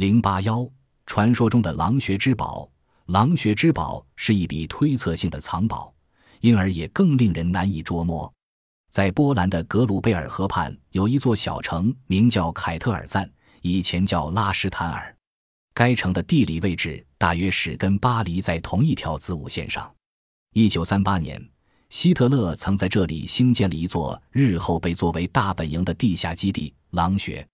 零八幺，传说中的狼穴之宝。狼穴之宝是一笔推测性的藏宝，因而也更令人难以捉摸。在波兰的格鲁贝尔河畔有一座小城，名叫凯特尔赞，以前叫拉什坦尔。该城的地理位置大约是跟巴黎在同一条子午线上。一九三八年，希特勒曾在这里兴建了一座日后被作为大本营的地下基地——狼穴。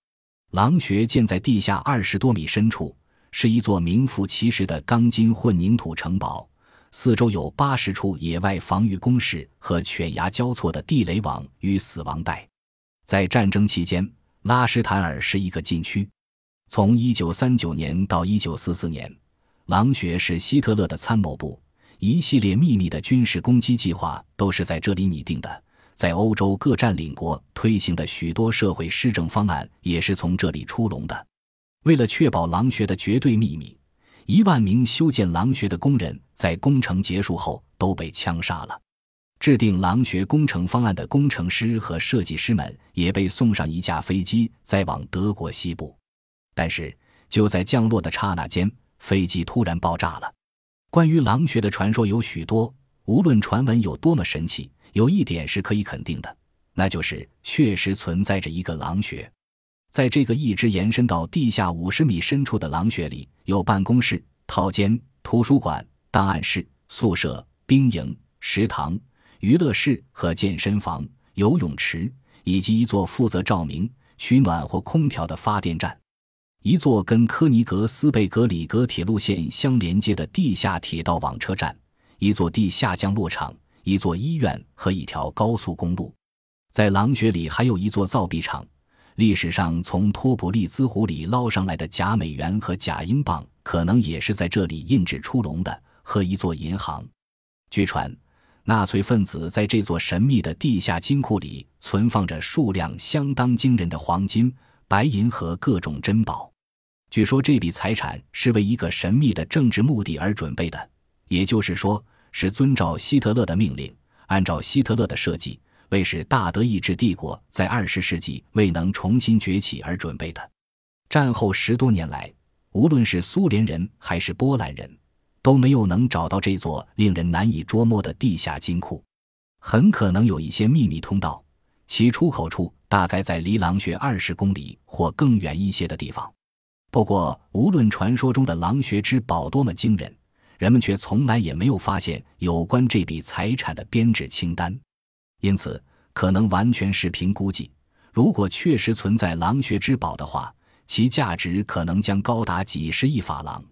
狼穴建在地下二十多米深处。是一座名副其实的钢筋混凝土城堡，四周有八十处野外防御工事和犬牙交错的地雷网与死亡带。在战争期间，拉什坦尔是一个禁区。从一九三九年到一九四四年，狼穴是希特勒的参谋部，一系列秘密的军事攻击计划都是在这里拟定的。在欧洲各占领国推行的许多社会施政方案也是从这里出笼的。为了确保狼穴的绝对秘密，一万名修建狼穴的工人在工程结束后都被枪杀了。制定狼穴工程方案的工程师和设计师们也被送上一架飞机，载往德国西部。但是就在降落的刹那间，飞机突然爆炸了。关于狼穴的传说有许多，无论传闻有多么神奇，有一点是可以肯定的，那就是确实存在着一个狼穴。在这个一直延伸到地下五十米深处的狼穴里，有办公室、套间、图书馆、档案室、宿舍、兵营、食堂、娱乐室和健身房、游泳池，以及一座负责照明、取暖或空调的发电站，一座跟科尼格斯贝格里格铁路线相连接的地下铁道网车站，一座地下降落场，一座医院和一条高速公路。在狼穴里还有一座造币厂。历史上从托普利兹湖里捞上来的假美元和假英镑，可能也是在这里印制出笼的。和一座银行。据传，纳粹分子在这座神秘的地下金库里存放着数量相当惊人的黄金、白银和各种珍宝。据说这笔财产是为一个神秘的政治目的而准备的，也就是说，是遵照希特勒的命令，按照希特勒的设计。为使大德意志帝国在二十世纪未能重新崛起而准备的。战后十多年来，无论是苏联人还是波兰人，都没有能找到这座令人难以捉摸的地下金库。很可能有一些秘密通道，其出口处大概在离狼穴二十公里或更远一些的地方。不过，无论传说中的狼穴之宝多么惊人，人们却从来也没有发现有关这笔财产的编制清单。因此，可能完全是凭估计。如果确实存在狼穴之宝的话，其价值可能将高达几十亿法郎。